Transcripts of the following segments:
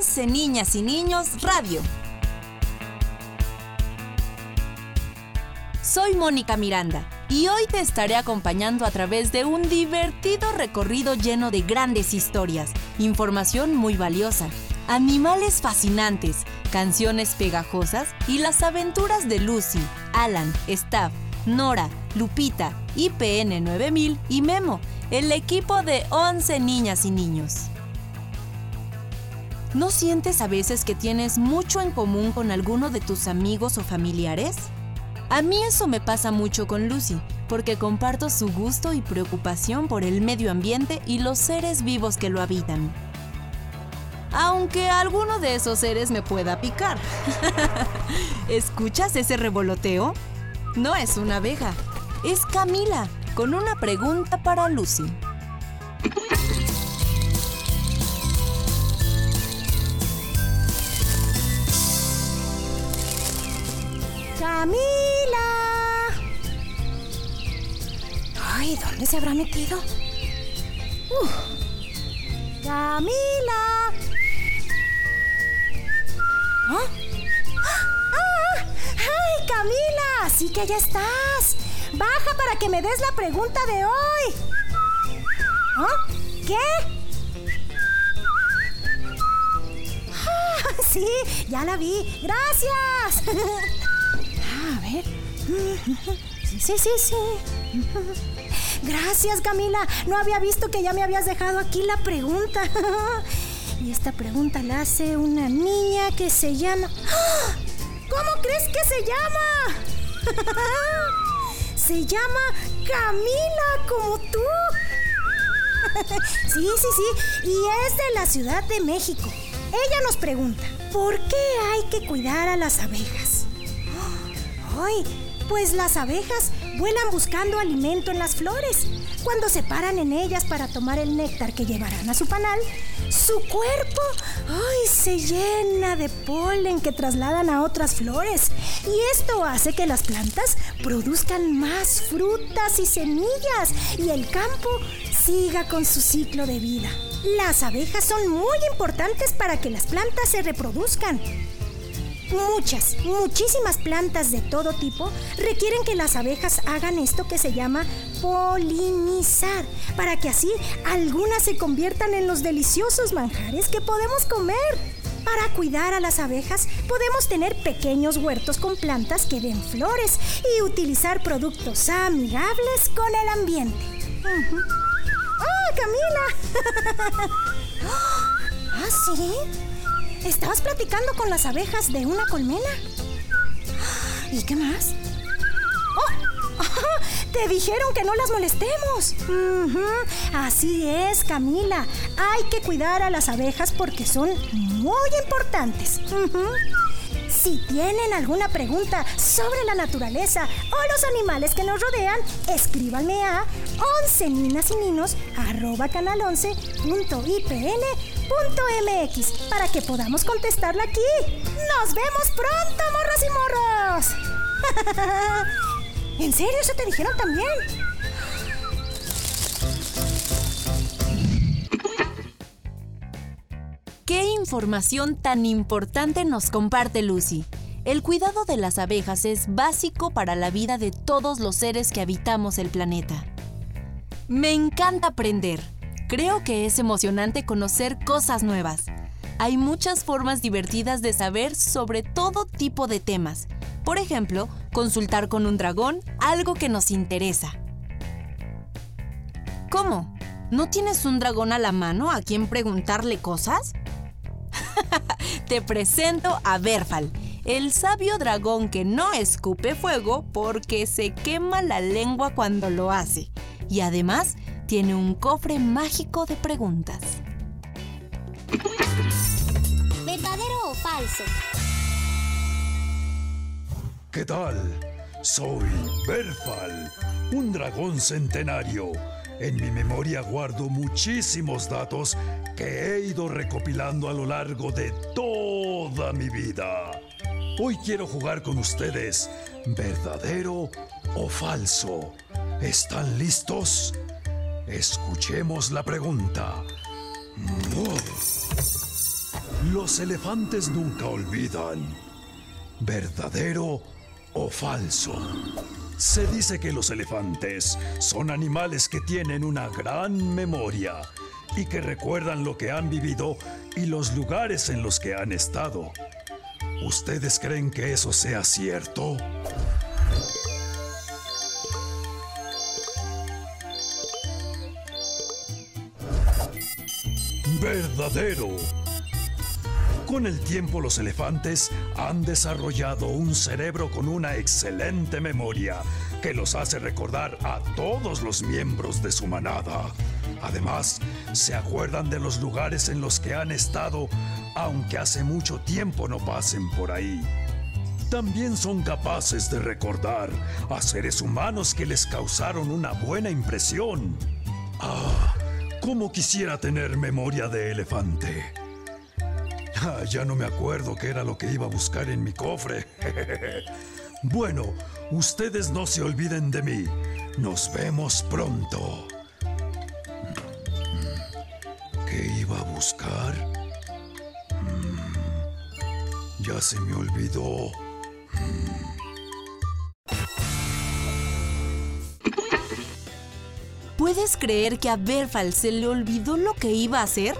11 Niñas y Niños Radio. Soy Mónica Miranda y hoy te estaré acompañando a través de un divertido recorrido lleno de grandes historias, información muy valiosa, animales fascinantes, canciones pegajosas y las aventuras de Lucy, Alan, Staff, Nora, Lupita, IPN 9000 y Memo, el equipo de 11 niñas y niños. ¿No sientes a veces que tienes mucho en común con alguno de tus amigos o familiares? A mí eso me pasa mucho con Lucy, porque comparto su gusto y preocupación por el medio ambiente y los seres vivos que lo habitan. Aunque alguno de esos seres me pueda picar. ¿Escuchas ese revoloteo? No es una abeja, es Camila, con una pregunta para Lucy. ¡Camila! Ay, ¿dónde se habrá metido? Uf. ¡Camila! ¿Ah? ¡Ah! ¡Ay, Camila! Sí que ya estás. Baja para que me des la pregunta de hoy. ¿Ah? ¿Qué? Ah, sí, ya la vi. Gracias. Sí, sí, sí, sí. Gracias, Camila. No había visto que ya me habías dejado aquí la pregunta. Y esta pregunta la hace una niña que se llama... ¡Ah! ¿Cómo crees que se llama? Se llama Camila, como tú. Sí, sí, sí. Y es de la Ciudad de México. Ella nos pregunta, ¿por qué hay que cuidar a las abejas? Ay, pues las abejas vuelan buscando alimento en las flores. Cuando se paran en ellas para tomar el néctar que llevarán a su panal, su cuerpo ay, se llena de polen que trasladan a otras flores. Y esto hace que las plantas produzcan más frutas y semillas y el campo siga con su ciclo de vida. Las abejas son muy importantes para que las plantas se reproduzcan. Muchas, muchísimas plantas de todo tipo requieren que las abejas hagan esto que se llama polinizar, para que así algunas se conviertan en los deliciosos manjares que podemos comer. Para cuidar a las abejas podemos tener pequeños huertos con plantas que den flores y utilizar productos amigables con el ambiente. Ujú. ¡Ah, Camila! ¿Ah, sí? ¿Estabas platicando con las abejas de una colmena? ¿Y qué más? ¡Oh! Te dijeron que no las molestemos. Así es, Camila. Hay que cuidar a las abejas porque son muy importantes. Si tienen alguna pregunta sobre la naturaleza o los animales que nos rodean, escríbanme a 11 ninas y ninos arroba canal 11 punto IPN punto MX para que podamos contestarla aquí. ¡Nos vemos pronto, morros y morros! ¿En serio eso te dijeron también? ¿Qué información tan importante nos comparte Lucy? El cuidado de las abejas es básico para la vida de todos los seres que habitamos el planeta. Me encanta aprender. Creo que es emocionante conocer cosas nuevas. Hay muchas formas divertidas de saber sobre todo tipo de temas. Por ejemplo, consultar con un dragón algo que nos interesa. ¿Cómo? ¿No tienes un dragón a la mano a quien preguntarle cosas? Te presento a Berfal, el sabio dragón que no escupe fuego porque se quema la lengua cuando lo hace. Y además tiene un cofre mágico de preguntas. ¿Verdadero o falso? ¿Qué tal? Soy Berfal, un dragón centenario. En mi memoria guardo muchísimos datos que he ido recopilando a lo largo de toda mi vida. Hoy quiero jugar con ustedes, verdadero o falso. ¿Están listos? Escuchemos la pregunta. Los elefantes nunca olvidan. ¿Verdadero o falso? Se dice que los elefantes son animales que tienen una gran memoria y que recuerdan lo que han vivido y los lugares en los que han estado. ¿Ustedes creen que eso sea cierto? Verdadero. Con el tiempo los elefantes han desarrollado un cerebro con una excelente memoria que los hace recordar a todos los miembros de su manada. Además, se acuerdan de los lugares en los que han estado, aunque hace mucho tiempo no pasen por ahí. También son capaces de recordar a seres humanos que les causaron una buena impresión. Ah, cómo quisiera tener memoria de elefante. Ah, ya no me acuerdo qué era lo que iba a buscar en mi cofre. bueno, ustedes no se olviden de mí. Nos vemos pronto. ¿Qué iba a buscar? Mm, ya se me olvidó. ¿Puedes creer que a Berfal se le olvidó lo que iba a hacer?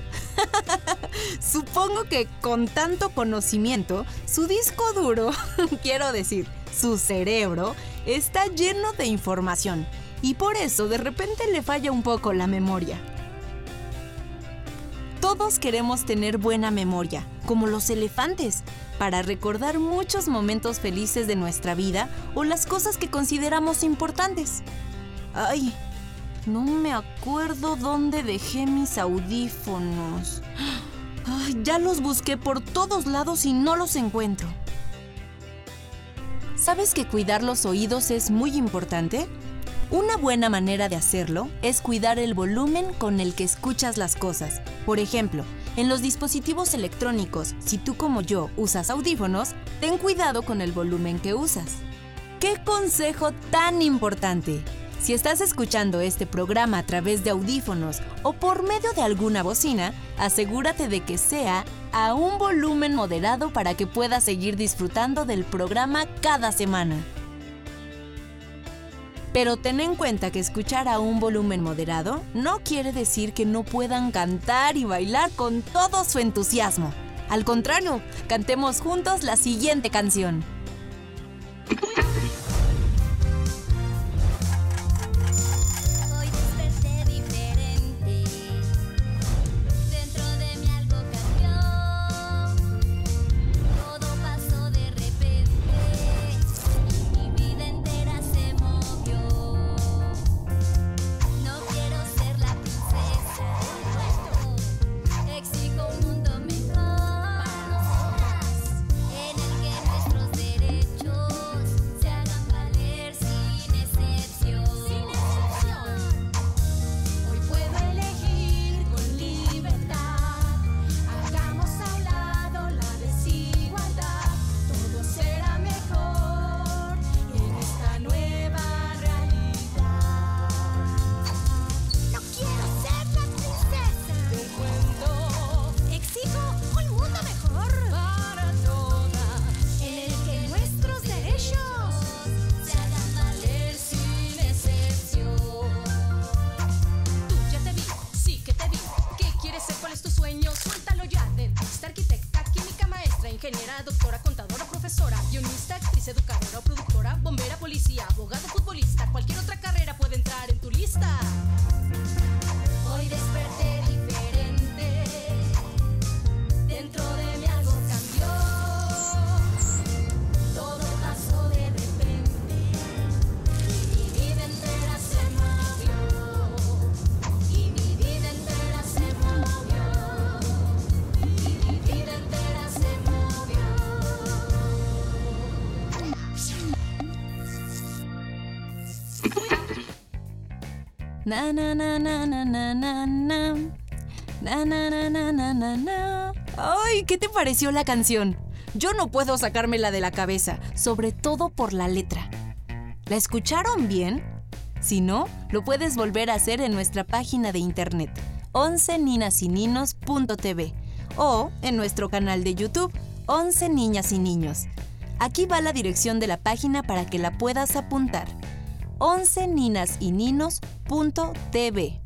Supongo que con tanto conocimiento, su disco duro, quiero decir, su cerebro, está lleno de información y por eso de repente le falla un poco la memoria. Todos queremos tener buena memoria, como los elefantes, para recordar muchos momentos felices de nuestra vida o las cosas que consideramos importantes. Ay, no me acuerdo dónde dejé mis audífonos. Ya los busqué por todos lados y no los encuentro. ¿Sabes que cuidar los oídos es muy importante? Una buena manera de hacerlo es cuidar el volumen con el que escuchas las cosas. Por ejemplo, en los dispositivos electrónicos, si tú como yo usas audífonos, ten cuidado con el volumen que usas. ¡Qué consejo tan importante! Si estás escuchando este programa a través de audífonos o por medio de alguna bocina, asegúrate de que sea a un volumen moderado para que puedas seguir disfrutando del programa cada semana. Pero ten en cuenta que escuchar a un volumen moderado no quiere decir que no puedan cantar y bailar con todo su entusiasmo. Al contrario, cantemos juntos la siguiente canción. Na na na na na na na na. Na na na na na na. Ay, ¿qué te pareció la canción? Yo no puedo sacármela de la cabeza, sobre todo por la letra. ¿La escucharon bien? Si no, lo puedes volver a hacer en nuestra página de internet 11ninasininos.tv o en nuestro canal de YouTube 11 Niñas y Niños. Aquí va la dirección de la página para que la puedas apuntar. 11 ninasYninos.tv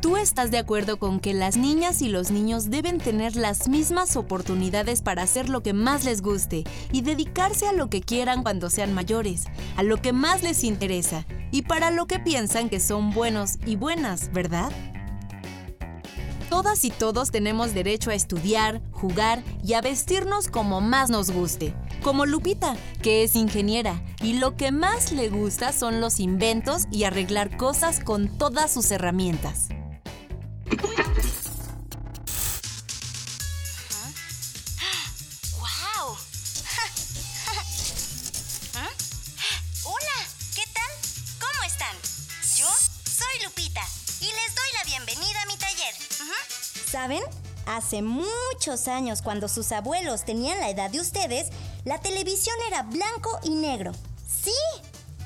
¿Tú estás de acuerdo con que las niñas y los niños deben tener las mismas oportunidades para hacer lo que más les guste y dedicarse a lo que quieran cuando sean mayores, a lo que más les interesa y para lo que piensan que son buenos y buenas, verdad? Todas y todos tenemos derecho a estudiar, jugar y a vestirnos como más nos guste. Como Lupita, que es ingeniera y lo que más le gusta son los inventos y arreglar cosas con todas sus herramientas. Hace muchos años, cuando sus abuelos tenían la edad de ustedes, la televisión era blanco y negro. Sí,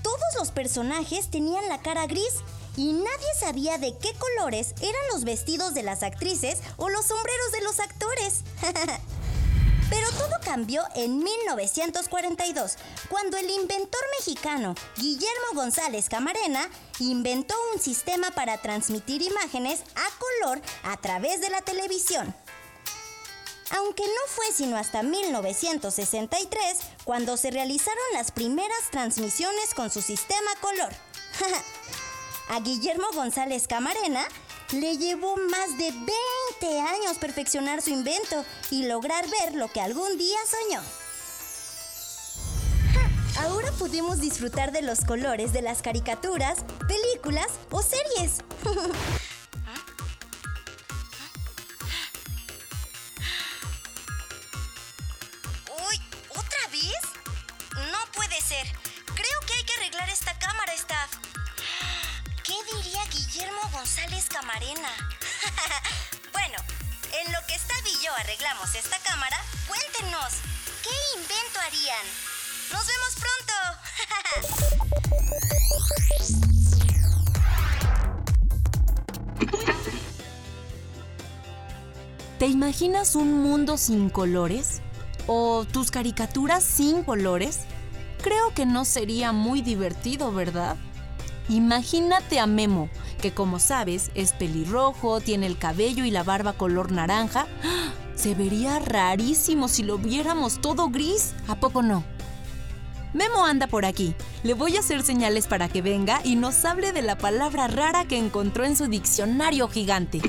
todos los personajes tenían la cara gris y nadie sabía de qué colores eran los vestidos de las actrices o los sombreros de los actores. Pero todo cambió en 1942, cuando el inventor mexicano Guillermo González Camarena inventó un sistema para transmitir imágenes a color a través de la televisión. Aunque no fue sino hasta 1963 cuando se realizaron las primeras transmisiones con su sistema color. A Guillermo González Camarena le llevó más de 20 años perfeccionar su invento y lograr ver lo que algún día soñó. Ahora podemos disfrutar de los colores de las caricaturas, películas o series. Uy, ¿otra vez? No puede ser. Creo que hay que arreglar esta cámara, staff. ¿Qué diría Guillermo González Camarena? bueno, en lo que Stav y yo arreglamos esta cámara, cuéntenos, ¿qué invento harían? ¡Nos vemos pronto! ¿Te imaginas un mundo sin colores? ¿O tus caricaturas sin colores? Creo que no sería muy divertido, ¿verdad? Imagínate a Memo, que como sabes es pelirrojo, tiene el cabello y la barba color naranja. ¡Ah! Se vería rarísimo si lo viéramos todo gris, ¿a poco no? Memo anda por aquí. Le voy a hacer señales para que venga y nos hable de la palabra rara que encontró en su diccionario gigante.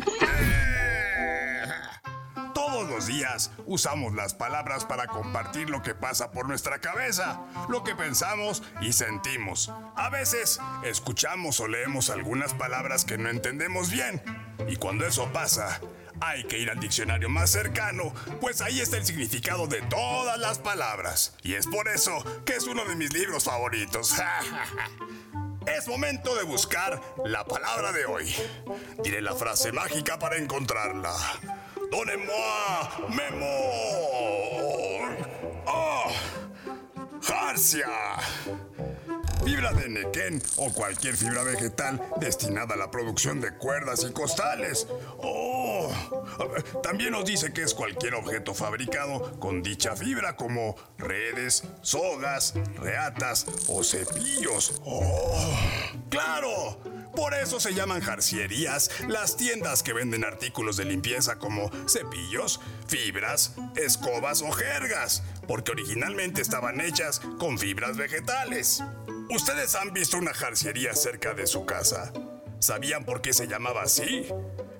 Días usamos las palabras para compartir lo que pasa por nuestra cabeza, lo que pensamos y sentimos. A veces escuchamos o leemos algunas palabras que no entendemos bien. Y cuando eso pasa, hay que ir al diccionario más cercano, pues ahí está el significado de todas las palabras. Y es por eso que es uno de mis libros favoritos. Es momento de buscar la palabra de hoy. Diré la frase mágica para encontrarla. Donnez-moi Memo. ¡Oh! ¡Jarcia! Fibra de nequén o cualquier fibra vegetal destinada a la producción de cuerdas y costales. ¡Oh! También nos dice que es cualquier objeto fabricado con dicha fibra como redes, sogas, reatas o cepillos. ¡Oh! ¡Claro! Por eso se llaman jarcierías las tiendas que venden artículos de limpieza como cepillos, fibras, escobas o jergas, porque originalmente estaban hechas con fibras vegetales. ¿Ustedes han visto una jarciería cerca de su casa? ¿Sabían por qué se llamaba así?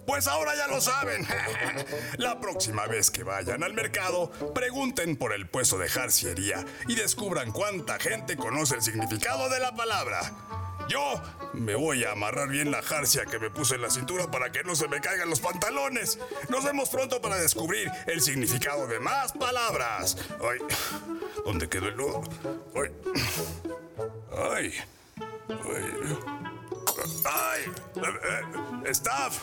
Pues ahora ya lo saben. La próxima vez que vayan al mercado, pregunten por el puesto de jarciería y descubran cuánta gente conoce el significado de la palabra. Yo me voy a amarrar bien la jarcia que me puse en la cintura para que no se me caigan los pantalones. Nos vemos pronto para descubrir el significado de más palabras. Ay, ¿dónde quedó el nudo? Ay, ay, ay, ay, eh, eh, staff,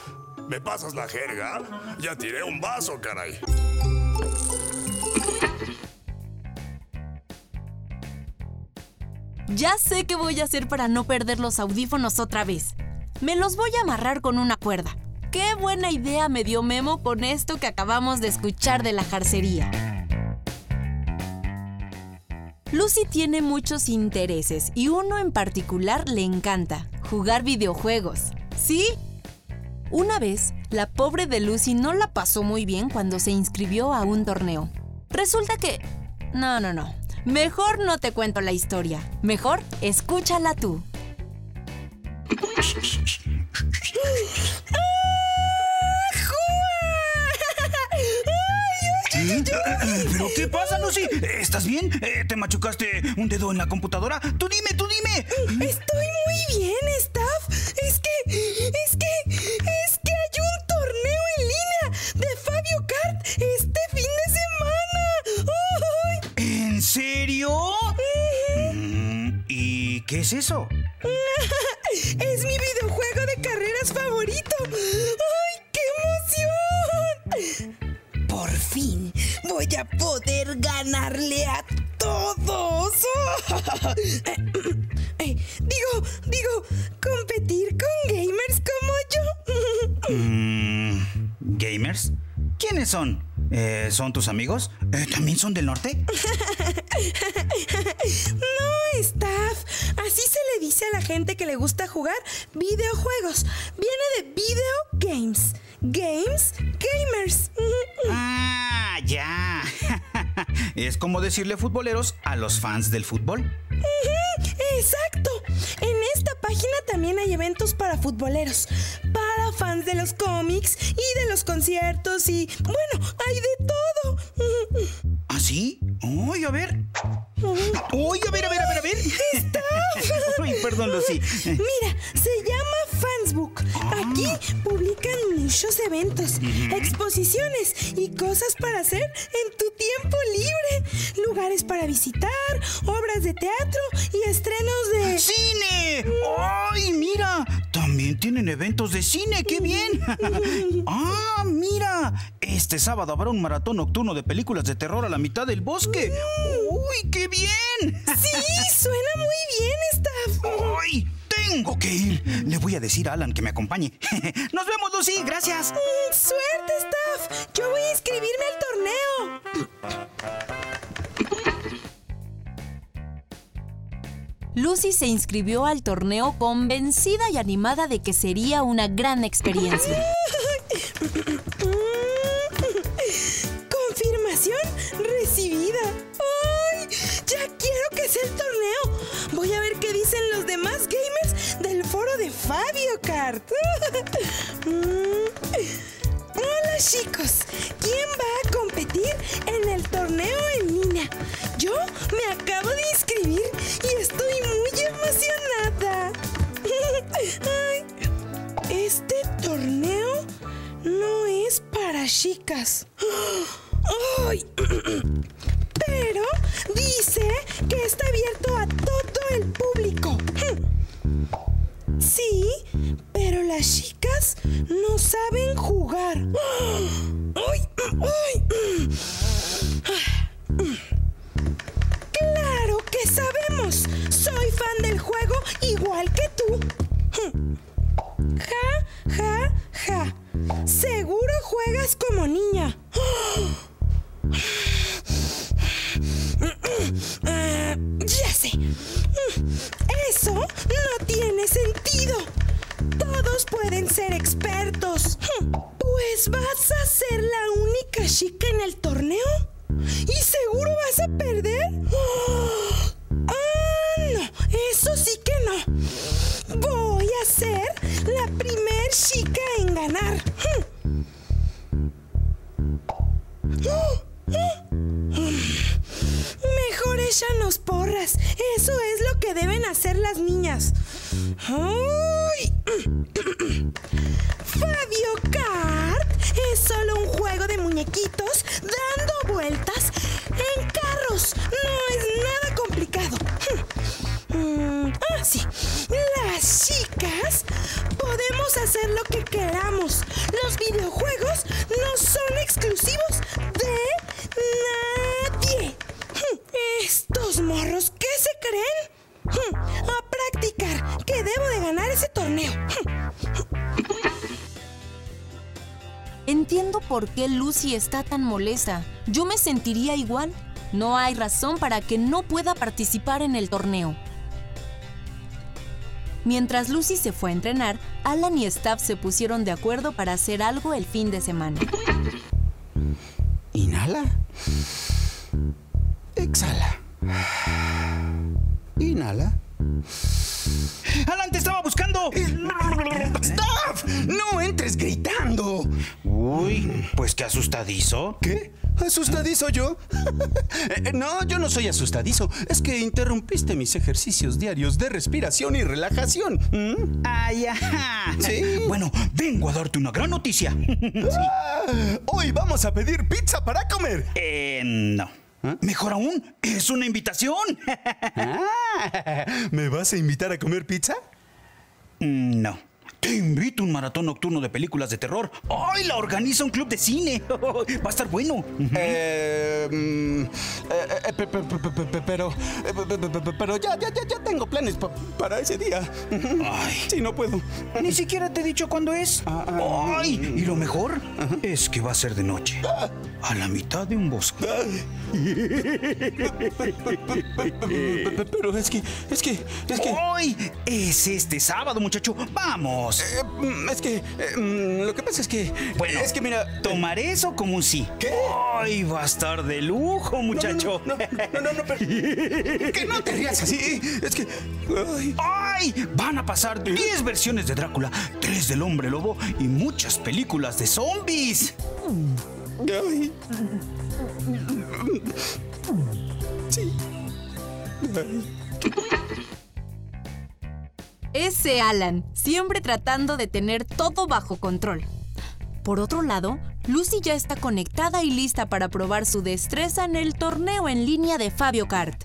¿me pasas la jerga? Ya tiré un vaso, caray. Ya sé qué voy a hacer para no perder los audífonos otra vez. Me los voy a amarrar con una cuerda. qué buena idea me dio Memo con esto que acabamos de escuchar de la jarcería. Lucy tiene muchos intereses y uno en particular le encanta, jugar videojuegos. ¿Sí? Una vez, la pobre de Lucy no la pasó muy bien cuando se inscribió a un torneo. Resulta que... No, no, no. Mejor no te cuento la historia. Mejor escúchala tú. ¿Pero qué pasa, Lucy? ¿Estás bien? Eh, ¿Te machucaste un dedo en la computadora? Tú dime, tú dime. Estoy muy bien, Staff. Es que, es que, es qué es eso? es mi videojuego de carreras favorito. ¡Ay, qué emoción! Por fin voy a poder ganarle a todos. Eh, digo, digo, competir con gamers como yo. Mm, ¿Gamers? ¿Quiénes son? Eh, ¿Son tus amigos? Eh, ¿También son del norte? Viene de video games. Games, gamers. Ah, ya. es como decirle futboleros a los fans del fútbol. Exacto. En esta página también hay eventos para futboleros, para fans de los cómics y de los conciertos y bueno, hay de todo. ¿Ah, sí? Uy, a ver. Uy, a ver, a ver, a ver, a ver. Uy, perdón, Lucy. Mira, se llama Fansbook. Aquí publican muchos eventos, exposiciones y cosas para hacer en tu tiempo libre. Lugares para visitar, obras de teatro y estrenos de... ¡Cine! ¡Ay, mira! También tienen eventos de cine, ¡qué bien! ¡Ah, mira! Este sábado habrá un maratón nocturno de películas de terror a la mitad del bosque. ¡Uy, qué bien! Sí, suena muy bien, Staff. ¡Ay! Tengo que ir. Le voy a decir a Alan que me acompañe. Nos vemos, Lucy. Gracias. Mm, Suerte, Staff. Yo voy a inscribirme al torneo. Lucy se inscribió al torneo convencida y animada de que sería una gran experiencia. Confirmación recibida. ¡Ay! Ya quiero que sea el torneo. Voy a ver qué dicen los demás foro de Fabio Kart. Mm. Hola chicos, ¿quién va a competir en el torneo en línea? Yo me acabo de inscribir y estoy muy emocionada. Este torneo no es para chicas. ¡Ay! Solo un juego de muñequitos dando vueltas en carros. No es nada complicado. Mm, Ah, sí. Las chicas podemos hacer lo que queramos. Los videojuegos qué Lucy está tan molesta. Yo me sentiría igual. No hay razón para que no pueda participar en el torneo. Mientras Lucy se fue a entrenar, Alan y Staff se pusieron de acuerdo para hacer algo el fin de semana. Inhala. Exhala. Inhala. ¡Alan, te estaba buscando! Pues qué asustadizo. ¿Qué? ¿Asustadizo yo? Eh, no, yo no soy asustadizo. Es que interrumpiste mis ejercicios diarios de respiración y relajación. ¿Mm? ¡Ay, ajá! ¿Sí? Bueno, vengo a darte una gran noticia. Ah, hoy vamos a pedir pizza para comer. Eh, no. Mejor aún, es una invitación. Ah, ¿Me vas a invitar a comer pizza? No. Invito a un maratón nocturno de películas de terror. ¡Ay, la organiza un club de cine! Va a estar bueno. Eh, mm, pe- pe- pe- pe- pe- pero, pe- pe- pe- pero ya, ya, ya, ya tengo planes pa- para ese día. Ay. Sí, no puedo. Ni siquiera te he dicho cuándo es. ¡Ay! Y lo mejor es que va a ser de noche. A la mitad de un bosque. Pe- pe- Pero es que, es que, es que, ¡Ay! Es este sábado, muchacho. ¡Vamos! Eh, mm, es que, eh, mm, lo que pasa es que, Bueno, es que mira, tomaré eso como un sí. ¿Qué? ¡Ay! Va a estar de lujo, muchacho. No, no, no, no, pero, que no te rías así. Es que, ay, ¡Ay! Van a pasar 10 versiones de Drácula, 3 del hombre lobo y muchas películas de zombies. ay. Sí. Ay. Ese Alan, siempre tratando de tener todo bajo control. Por otro lado, Lucy ya está conectada y lista para probar su destreza en el torneo en línea de Fabio Kart.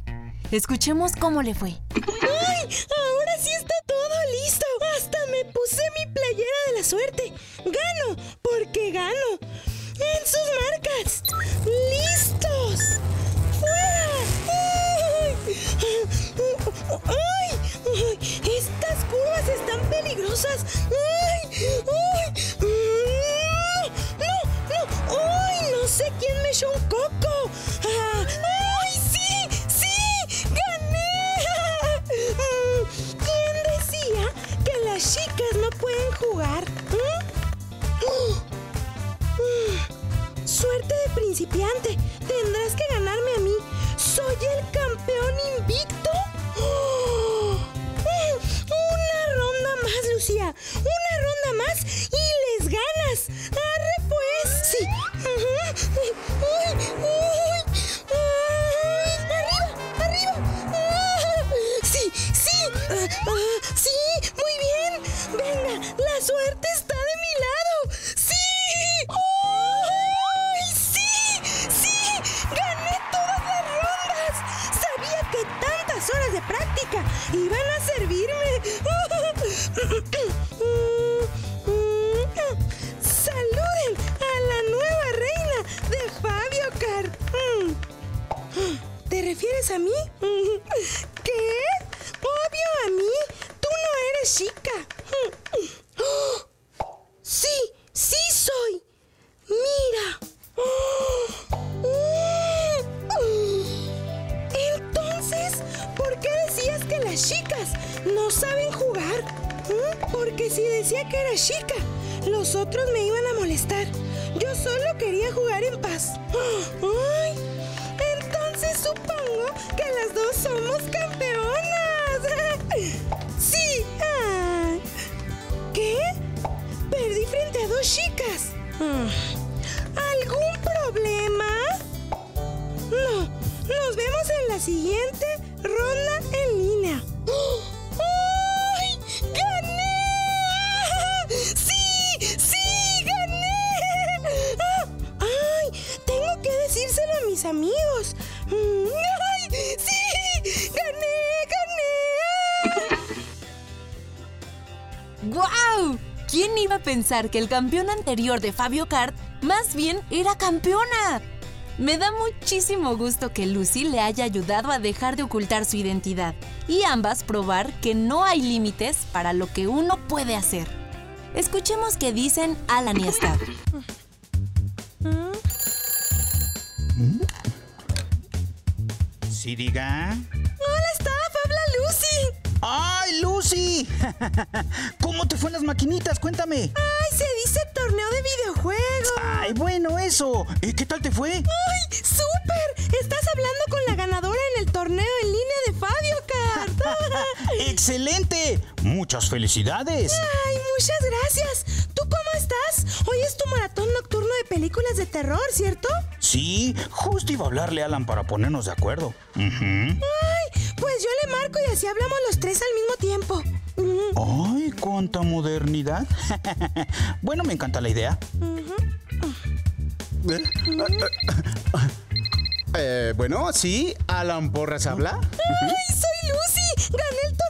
Escuchemos cómo le fue. ¡Ay! Ahora sí está todo listo. Hasta me puse mi playera de la suerte. Gano, porque gano. En sus marcas. ¿Algún problema? No. Nos vemos en la siguiente iba a pensar que el campeón anterior de Fabio Kart más bien era campeona? Me da muchísimo gusto que Lucy le haya ayudado a dejar de ocultar su identidad y ambas probar que no hay límites para lo que uno puede hacer. Escuchemos qué dicen Alan y Stab. Sí, diga. ¡Ay, Lucy! ¿Cómo te fue en las maquinitas? Cuéntame. Ay, se dice torneo de videojuegos. Ay, bueno, eso. ¿Y qué tal te fue? ¡Ay, súper! Estás hablando con la ganadora en el torneo en línea de Fabio Kart. ¡Excelente! Muchas felicidades. Ay, muchas gracias. ¿Tú cómo estás? Hoy es tu maratón nocturno de películas de terror, ¿cierto? Sí, justo iba a hablarle a Alan para ponernos de acuerdo. Le marco y así hablamos los tres al mismo tiempo. Mm, ¡Ay, cuánta modernidad! bueno, me encanta la idea. Eh, bueno, sí, Alan Porras habla. ¡Ay, soy Lucy! ¡Gané el!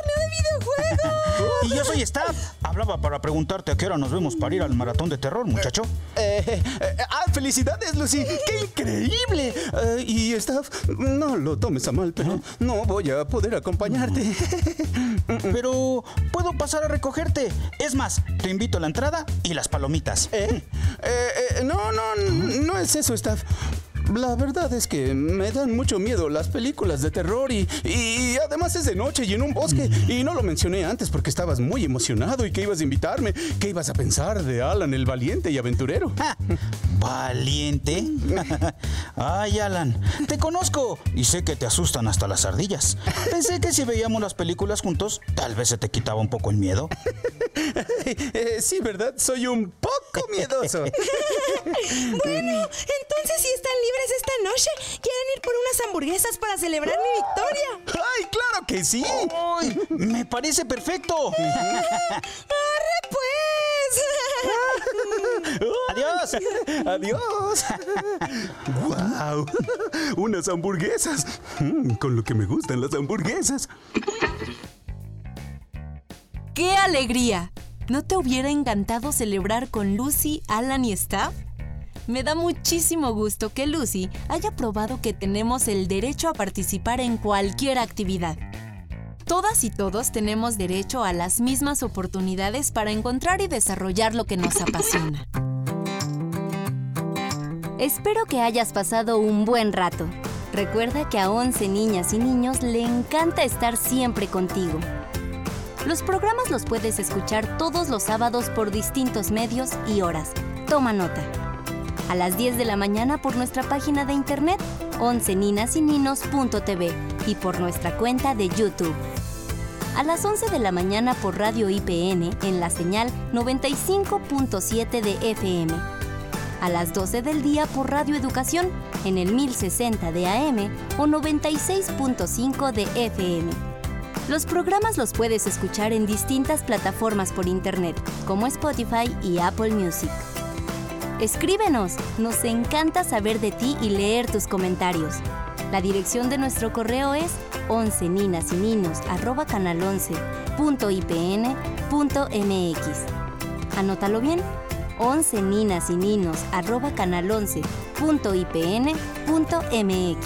Y yo soy Staff. Hablaba para preguntarte a qué hora nos vemos para ir al maratón de terror, muchacho. Eh, eh, ah, felicidades, Lucy. ¡Qué increíble! Eh, y Staff, no lo tomes a mal, pero no voy a poder acompañarte. Pero puedo pasar a recogerte. Es más, te invito a la entrada y las palomitas. No, no, no es eso, Staff. La verdad es que me dan mucho miedo las películas de terror y, y además es de noche y en un bosque. Y no lo mencioné antes porque estabas muy emocionado y que ibas a invitarme. ¿Qué ibas a pensar de Alan el valiente y aventurero? ¿Valiente? Ay, Alan, te conozco y sé que te asustan hasta las ardillas. Pensé que si veíamos las películas juntos, tal vez se te quitaba un poco el miedo. Eh, sí, ¿verdad? Soy un poco miedoso. Bueno, entonces si están libres esta noche, ¿quieren ir por unas hamburguesas para celebrar mi victoria? ¡Ay, claro que sí! ¡Ay! Me parece perfecto. ¡Arre pues! Adiós. ¡Adiós! ¡Wow! Unas hamburguesas. Mm, con lo que me gustan las hamburguesas. ¡Qué alegría! ¿No te hubiera encantado celebrar con Lucy, Alan y Staff? Me da muchísimo gusto que Lucy haya probado que tenemos el derecho a participar en cualquier actividad. Todas y todos tenemos derecho a las mismas oportunidades para encontrar y desarrollar lo que nos apasiona. Espero que hayas pasado un buen rato. Recuerda que a 11 niñas y niños le encanta estar siempre contigo. Los programas los puedes escuchar todos los sábados por distintos medios y horas. Toma nota. A las 10 de la mañana por nuestra página de internet 11ninasininos.tv y por nuestra cuenta de YouTube. A las 11 de la mañana por Radio IPN en la señal 95.7 de FM. A las 12 del día por Radio Educación en el 1060 de AM o 96.5 de FM. Los programas los puedes escuchar en distintas plataformas por internet, como Spotify y Apple Music. Escríbenos, nos encanta saber de ti y leer tus comentarios. La dirección de nuestro correo es 11 ninas y ninos arroba canal 11 punto IPN punto MX. Anótalo bien, 11 ninas y ninos arroba canal 11 punto IPN punto MX.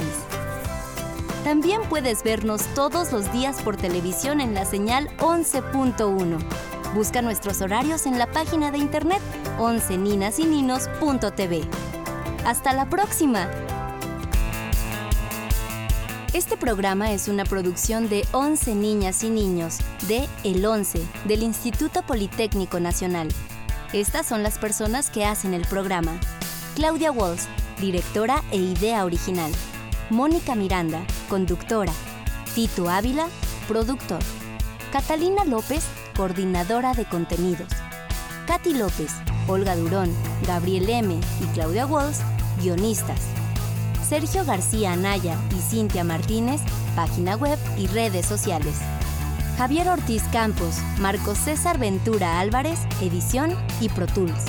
También puedes vernos todos los días por televisión en la señal 11.1. Busca nuestros horarios en la página de internet 11ninasininos.tv. ¡Hasta la próxima! Este programa es una producción de 11 niñas y niños de El 11 del Instituto Politécnico Nacional. Estas son las personas que hacen el programa. Claudia Walls, directora e idea original. Mónica Miranda, conductora. Tito Ávila, productor. Catalina López, coordinadora de contenidos. Katy López, Olga Durón, Gabriel M. y Claudia Walls, guionistas. Sergio García Anaya y Cintia Martínez, página web y redes sociales. Javier Ortiz Campos, Marcos César Ventura Álvarez, edición y Pro Tools.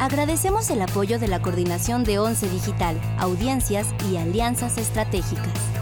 Agradecemos el apoyo de la Coordinación de Once Digital, Audiencias y Alianzas Estratégicas.